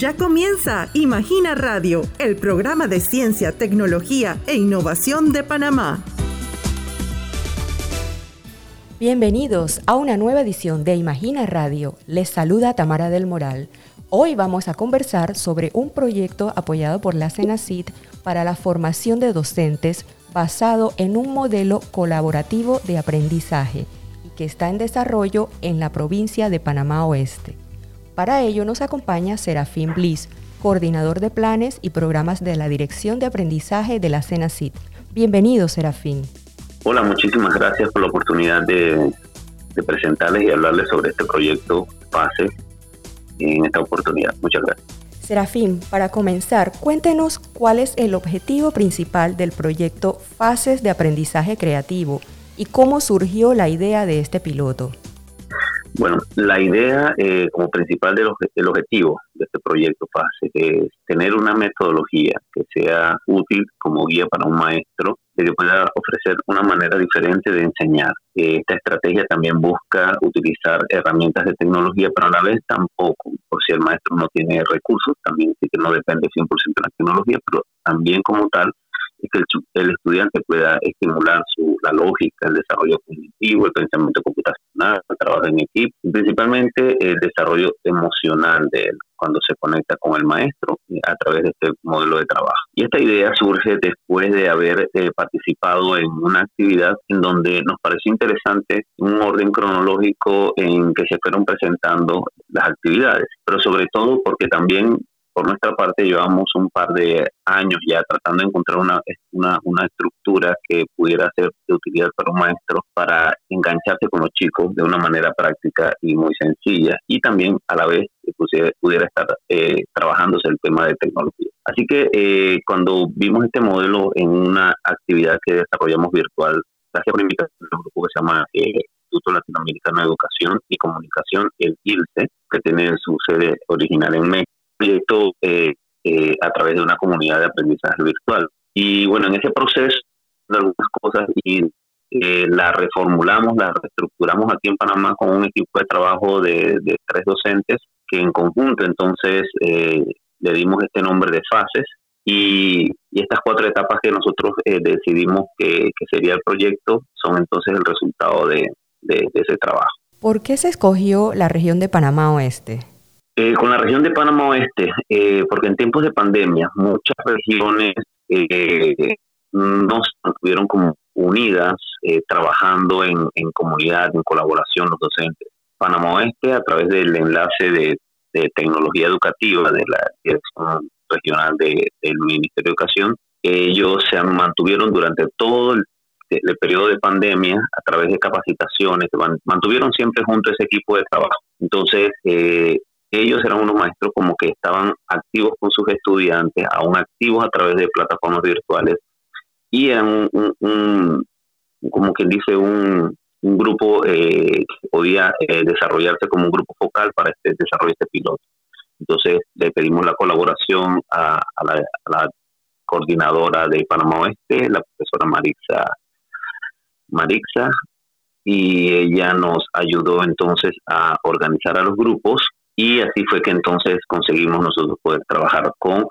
Ya comienza Imagina Radio, el programa de ciencia, tecnología e innovación de Panamá. Bienvenidos a una nueva edición de Imagina Radio. Les saluda Tamara del Moral. Hoy vamos a conversar sobre un proyecto apoyado por la CENACIT para la formación de docentes basado en un modelo colaborativo de aprendizaje y que está en desarrollo en la provincia de Panamá Oeste. Para ello nos acompaña Serafín Bliss, coordinador de planes y programas de la Dirección de Aprendizaje de la CENACIT. Bienvenido, Serafín. Hola, muchísimas gracias por la oportunidad de, presentarles y hablarles sobre este proyecto PASE en esta oportunidad. Muchas gracias. Serafín, para comenzar, cuéntenos cuál es el objetivo principal del proyecto Fases de Aprendizaje Creativo y cómo surgió la idea de este piloto. Bueno, la idea eh, como principal del objetivo de este proyecto es tener una metodología que sea útil como guía para un maestro que pueda ofrecer una manera diferente de enseñar. Esta estrategia también busca utilizar herramientas de tecnología, pero a la vez tampoco, por si el maestro no tiene recursos, también sí que no depende 100% de la tecnología, pero también como tal es que el, estudiante pueda estimular su, la lógica, el desarrollo cognitivo, el pensamiento computacional, el trabajo en equipo principalmente el desarrollo emocional de él cuando se conecta con el maestro eh, a través de este modelo de trabajo. Y esta idea surge después de haber eh, participado en una actividad en donde nos pareció interesante un orden cronológico en que se fueron presentando las actividades, pero sobre todo porque también por nuestra parte llevamos un par de años ya tratando de encontrar una, una, una, estructura que pudiera ser de utilidad para un maestro para engancharse con los chicos de una manera práctica y muy sencilla y también a la vez pudiera, pudiera estar eh, trabajándose el tema de tecnología. Así que eh, cuando vimos este modelo en una actividad que desarrollamos virtual, gracias por invitación de un grupo que se llama eh, Instituto Latinoamericano de Educación y Comunicación, el ILCE, que tiene su sede original en México eh, eh, a través de una comunidad de aprendizaje virtual. Y bueno, en ese proceso de algunas cosas y eh, la reformulamos, la reestructuramos aquí en Panamá con un equipo de trabajo de, tres docentes que en conjunto entonces le dimos este nombre de fases y, estas cuatro etapas que nosotros decidimos que, sería el proyecto son entonces el resultado de ese trabajo. ¿Por qué se escogió la región de Panamá Oeste? Eh, con la región de Panamá Oeste, eh, porque en tiempos de pandemia muchas regiones eh, no estuvieron como unidas, trabajando en, comunidad, en colaboración los docentes. Panamá Oeste, a través del enlace de, tecnología educativa de la Dirección Regional del Ministerio de Educación, ellos se mantuvieron durante todo el, periodo de pandemia a través de capacitaciones, mantuvieron siempre junto ese equipo de trabajo. Entonces, eh, ellos eran unos maestros como que estaban activos con sus estudiantes, aún activos a través de plataformas virtuales, y eran un, como quien dice, un, grupo eh, que podía eh, desarrollarse como un grupo focal para este desarrollo de este piloto. Entonces le pedimos la colaboración a, la, coordinadora de Panamá Oeste, la profesora Marixa, Marixa, y ella nos ayudó entonces a organizar a los grupos y así fue que entonces conseguimos nosotros poder trabajar con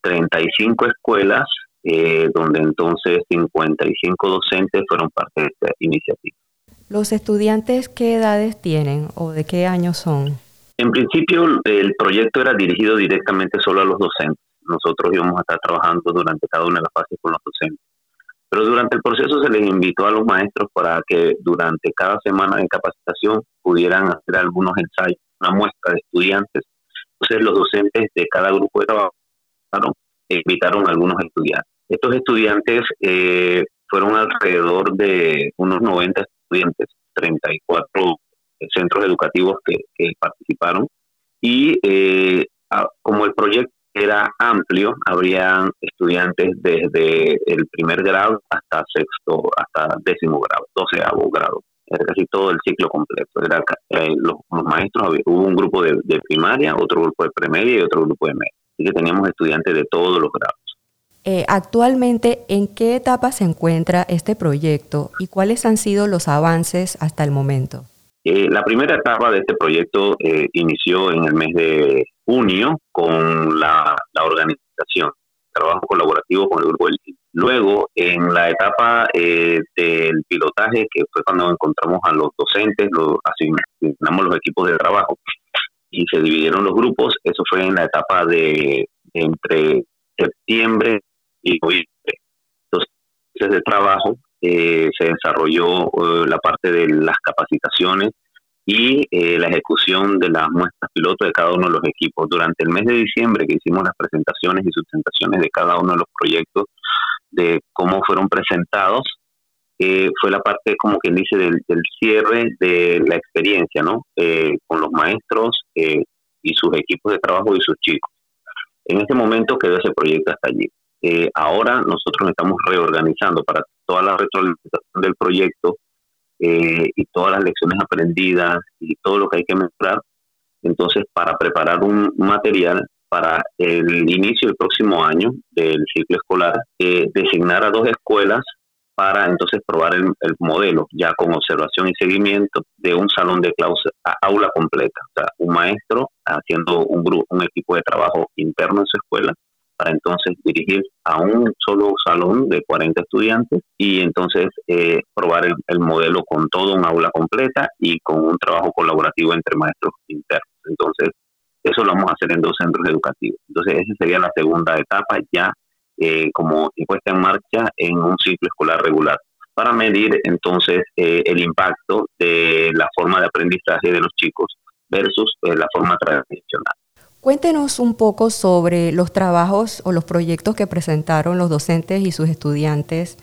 35 escuelas, eh, donde entonces 55 docentes fueron parte de esta iniciativa. ¿Los estudiantes qué edades tienen o de qué años son? En principio el proyecto era dirigido directamente solo a los docentes. Nosotros íbamos a estar trabajando durante cada una de las fases con los docentes. Pero durante el proceso se les invitó a los maestros para que durante cada semana de capacitación pudieran hacer algunos ensayos una muestra de estudiantes. Entonces los docentes de cada grupo de trabajo invitaron a algunos estudiantes. Estos estudiantes eh, fueron alrededor de unos 90 estudiantes, 34 centros educativos que, participaron. Y eh, como el proyecto era amplio, habrían estudiantes desde el primer grado hasta sexto, hasta décimo grado, doceavo grado era casi todo el ciclo completo. Era, eh, los, maestros, hubo un grupo de, primaria, otro grupo de premedia y otro grupo de media. Así que teníamos estudiantes de todos los grados. Eh, actualmente, ¿en qué etapa se encuentra este proyecto y cuáles han sido los avances hasta el momento? Eh, la primera etapa de este proyecto inició en el mes de junio con la, organización, trabajo colaborativo con el grupo del Luego, en la etapa eh, del pilotaje, que fue cuando encontramos a los docentes, los, asignamos los equipos de trabajo y se dividieron los grupos, eso fue en la etapa de entre septiembre y noviembre. Entonces, de trabajo eh, se desarrolló eh, la parte de las capacitaciones y eh, la ejecución de las muestras piloto de cada uno de los equipos. Durante el mes de diciembre que hicimos las presentaciones y sustentaciones de cada uno de los proyectos, de cómo fueron presentados, fue la parte, como quien dice, del, cierre de la experiencia, ¿no? con los maestros y sus equipos de trabajo y sus chicos. En este momento quedó ese proyecto hasta allí. Eh, ahora nosotros estamos reorganizando para toda la retroalimentación del proyecto eh, y todas las lecciones aprendidas y todo lo que hay que mejorar. Entonces, para preparar un material para el inicio del próximo año del ciclo escolar, eh, designar a dos escuelas para entonces probar el, modelo, ya con observación y seguimiento de un salón de clase, aula completa, o sea, un maestro haciendo un grupo, un equipo de trabajo interno en su escuela para entonces dirigir a un solo salón de 40 estudiantes y entonces eh, probar el, modelo con todo un aula completa y con un trabajo colaborativo entre maestros internos. Entonces, eso lo vamos a hacer en dos centros educativos. Entonces, esa sería la segunda etapa ya eh, como puesta en marcha en un ciclo escolar regular para medir entonces eh, el impacto de la forma de aprendizaje de los chicos versus eh, la forma tradicional. Cuéntenos un poco sobre los trabajos o los proyectos que presentaron los docentes y sus estudiantes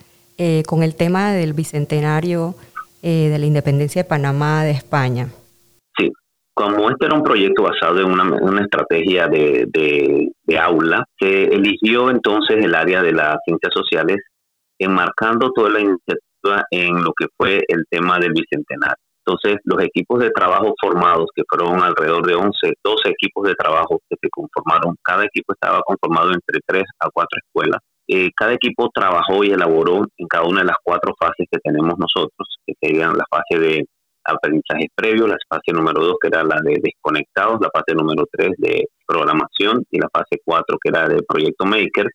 con el tema del bicentenario de la independencia de Panamá de España. Como este era un proyecto basado en una, estrategia de, aula, se eligió entonces el área de las ciencias sociales, enmarcando toda la iniciativa en lo que fue el tema del bicentenario. Entonces, los equipos de trabajo formados, que fueron alrededor de 11, 12 equipos de trabajo que se conformaron, cada equipo estaba conformado entre 3 a 4 escuelas. Eh, cada equipo trabajó y elaboró en cada una de las cuatro fases que tenemos nosotros, que serían la fase de aprendizaje previo, la fase número 2 que era la de desconectados, la fase número 3 de programación y la fase 4 que era de proyecto maker.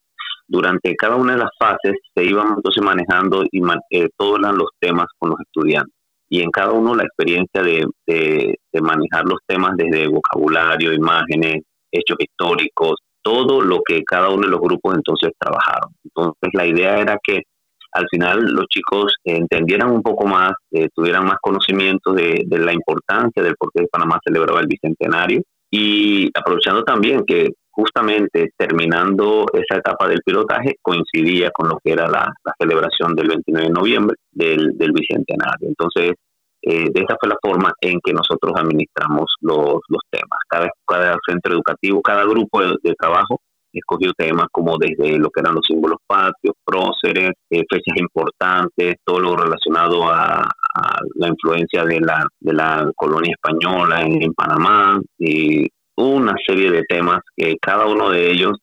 Durante cada una de las fases se iban entonces manejando y eh, todos los temas con los estudiantes y en cada uno la experiencia de, de, de, manejar los temas desde vocabulario, imágenes, hechos históricos, todo lo que cada uno de los grupos entonces trabajaron. Entonces la idea era que al final los chicos entendieran un poco más, eh, tuvieran más conocimiento de, la importancia del por qué Panamá celebraba el Bicentenario y aprovechando también que justamente terminando esa etapa del pilotaje coincidía con lo que era la, celebración del 29 de noviembre del, Bicentenario. Entonces, eh, de esa fue la forma en que nosotros administramos los, temas. Cada, cada centro educativo, cada grupo de trabajo escogió temas como desde lo que eran los símbolos patrios, próceres, eh, fechas importantes, todo lo relacionado a, la influencia de la, de la colonia española en, Panamá, y una serie de temas que cada uno de ellos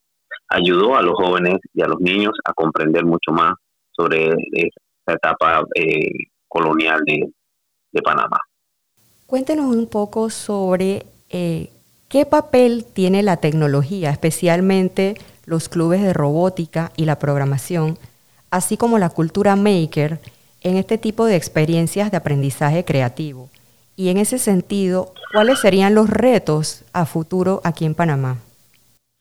ayudó a los jóvenes y a los niños a comprender mucho más sobre esa etapa eh, colonial de, de, Panamá. Cuéntenos un poco sobre eh, ¿Qué papel tiene la tecnología, especialmente los clubes de robótica y la programación, así como la cultura maker, en este tipo de experiencias de aprendizaje creativo? Y en ese sentido, ¿cuáles serían los retos a futuro aquí en Panamá?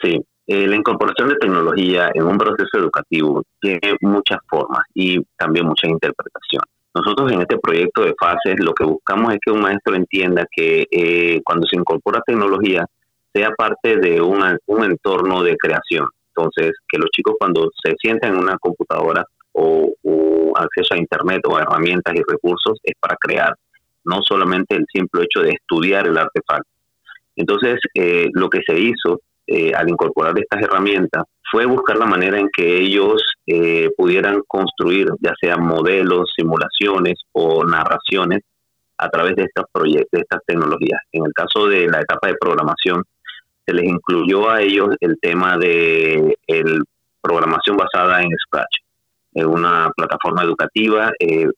Sí, eh, la incorporación de tecnología en un proceso educativo tiene muchas formas y también muchas interpretaciones. Nosotros en este proyecto de fases lo que buscamos es que un maestro entienda que eh, cuando se incorpora tecnología sea parte de un entorno de creación. Entonces, que los chicos cuando se sientan en una computadora o, acceso a Internet o a herramientas y recursos es para crear, no solamente el simple hecho de estudiar el artefacto. Entonces, eh, lo que se hizo eh, al incorporar estas herramientas fue buscar la manera en que ellos eh, pudieran construir ya sean modelos, simulaciones o narraciones a través de proyectos, de estas tecnologías. En el caso de la etapa de programación, se les incluyó a ellos el tema de el programación basada en Scratch, una plataforma educativa eh,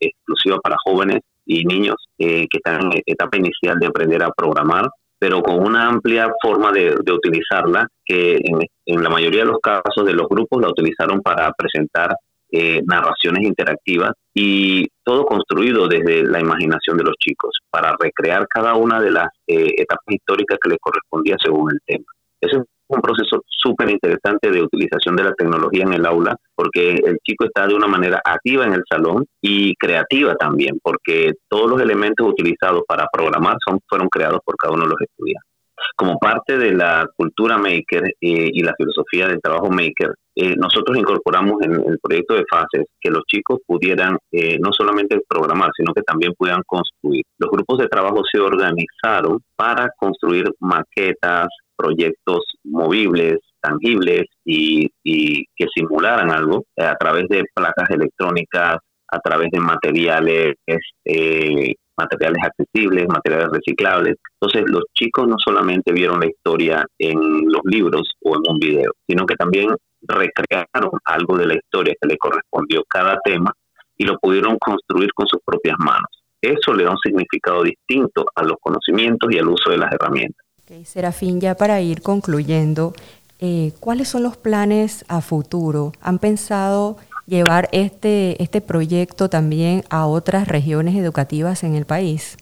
exclusiva para jóvenes y niños que están en etapa inicial de aprender a programar pero con una amplia forma de, utilizarla, que en, la mayoría de los casos de los grupos la utilizaron para presentar eh, narraciones interactivas y todo construido desde la imaginación de los chicos para recrear cada una de las eh, etapas históricas que les correspondía según el tema. Ese es un proceso súper interesante de utilización de la tecnología en el aula porque el chico está de una manera activa en el salón y creativa también porque todos los elementos utilizados para programar son, fueron creados por cada uno de los estudiantes. Como parte de la cultura maker eh, y la filosofía del trabajo maker, eh, nosotros incorporamos en el proyecto de fases que los chicos pudieran eh, no solamente programar, sino que también pudieran construir. Los grupos de trabajo se organizaron para construir maquetas, proyectos movibles, tangibles y, que simularan algo a través de placas electrónicas, a través de materiales eh, materiales accesibles, materiales reciclables. Entonces los chicos no solamente vieron la historia en los libros o en un video, sino que también recrearon algo de la historia que le correspondió cada tema y lo pudieron construir con sus propias manos. Eso le da un significado distinto a los conocimientos y al uso de las herramientas. Serafín, ya para ir concluyendo, eh, ¿cuáles son los planes a futuro? ¿Han pensado llevar este, este proyecto también a otras regiones educativas en el país?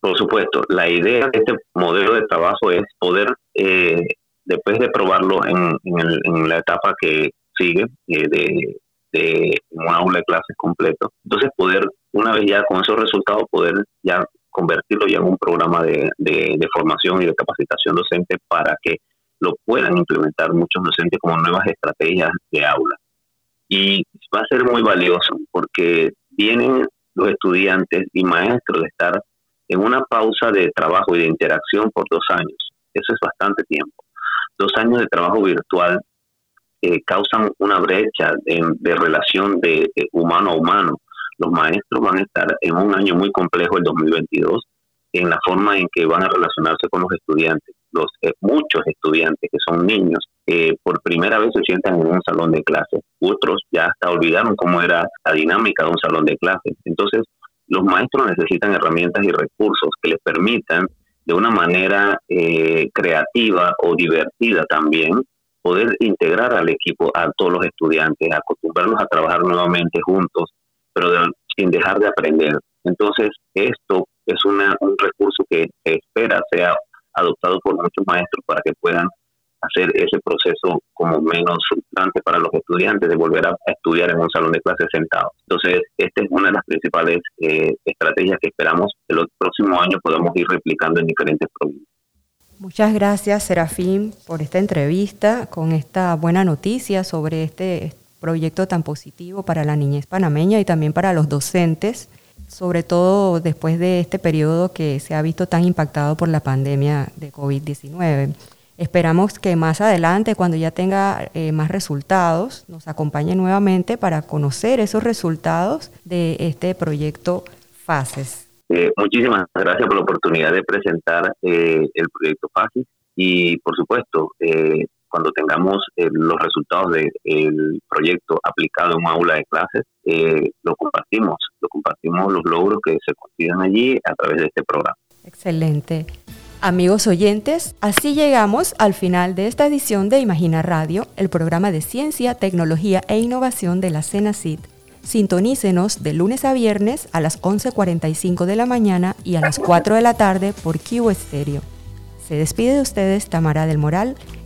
Por supuesto, la idea de este modelo de trabajo es poder, eh, después de probarlo en, en, la etapa que sigue eh, de, de un aula de clases completo, entonces poder, una vez ya con esos resultados, poder ya convertirlo ya en un programa de, formación y de capacitación docente para que lo puedan implementar muchos docentes como nuevas estrategias de aula y va a ser muy valioso porque vienen los estudiantes y maestros de estar en una pausa de trabajo y de interacción por dos años. Eso es bastante tiempo. Dos años de trabajo virtual eh, causan una brecha de, relación de, humano a humano. Los maestros van a estar en un año muy complejo, el 2022, en la forma en que van a relacionarse con los estudiantes. Los eh, muchos estudiantes que son niños por primera vez se sientan en un salón de clase. Otros ya hasta olvidaron cómo era la dinámica de un salón de clase. Entonces, los maestros necesitan herramientas y recursos que les permitan de una manera eh, creativa o divertida también poder integrar al equipo, a todos los estudiantes, acostumbrarlos a trabajar nuevamente juntos, pero sin dejar de aprender. Entonces, esto es una, un recurso que espera sea adoptado por muchos maestros para que puedan hacer ese proceso como menos frustrante para los estudiantes de volver a estudiar en un salón de clases sentado. Entonces, esta es una de las principales eh, estrategias que esperamos que los próximos años podamos ir replicando en diferentes provincias. Muchas gracias, Serafín, por esta entrevista con esta buena noticia sobre este proyecto tan positivo para la niñez panameña y también para los docentes, sobre todo después de este periodo que se ha visto tan impactado por la pandemia de COVID-19. Esperamos que más adelante, cuando ya tenga eh, más resultados, nos acompañe nuevamente para conocer esos resultados de este proyecto FASES. Eh, muchísimas gracias por la oportunidad de presentar eh, el proyecto FASES y, por supuesto, cuando tengamos los resultados del proyecto aplicado en un aula de clases, lo compartimos, lo compartimos los logros que se consiguen allí a través de este programa. Excelente. Amigos oyentes, así llegamos al final de esta edición de Imagina Radio, el programa de ciencia, tecnología e innovación de la CENACID. Sintonícenos de lunes a viernes a las 11.45 de la mañana y a las 4 de la tarde por Q Stereo. Se despide de ustedes Tamara del Moral.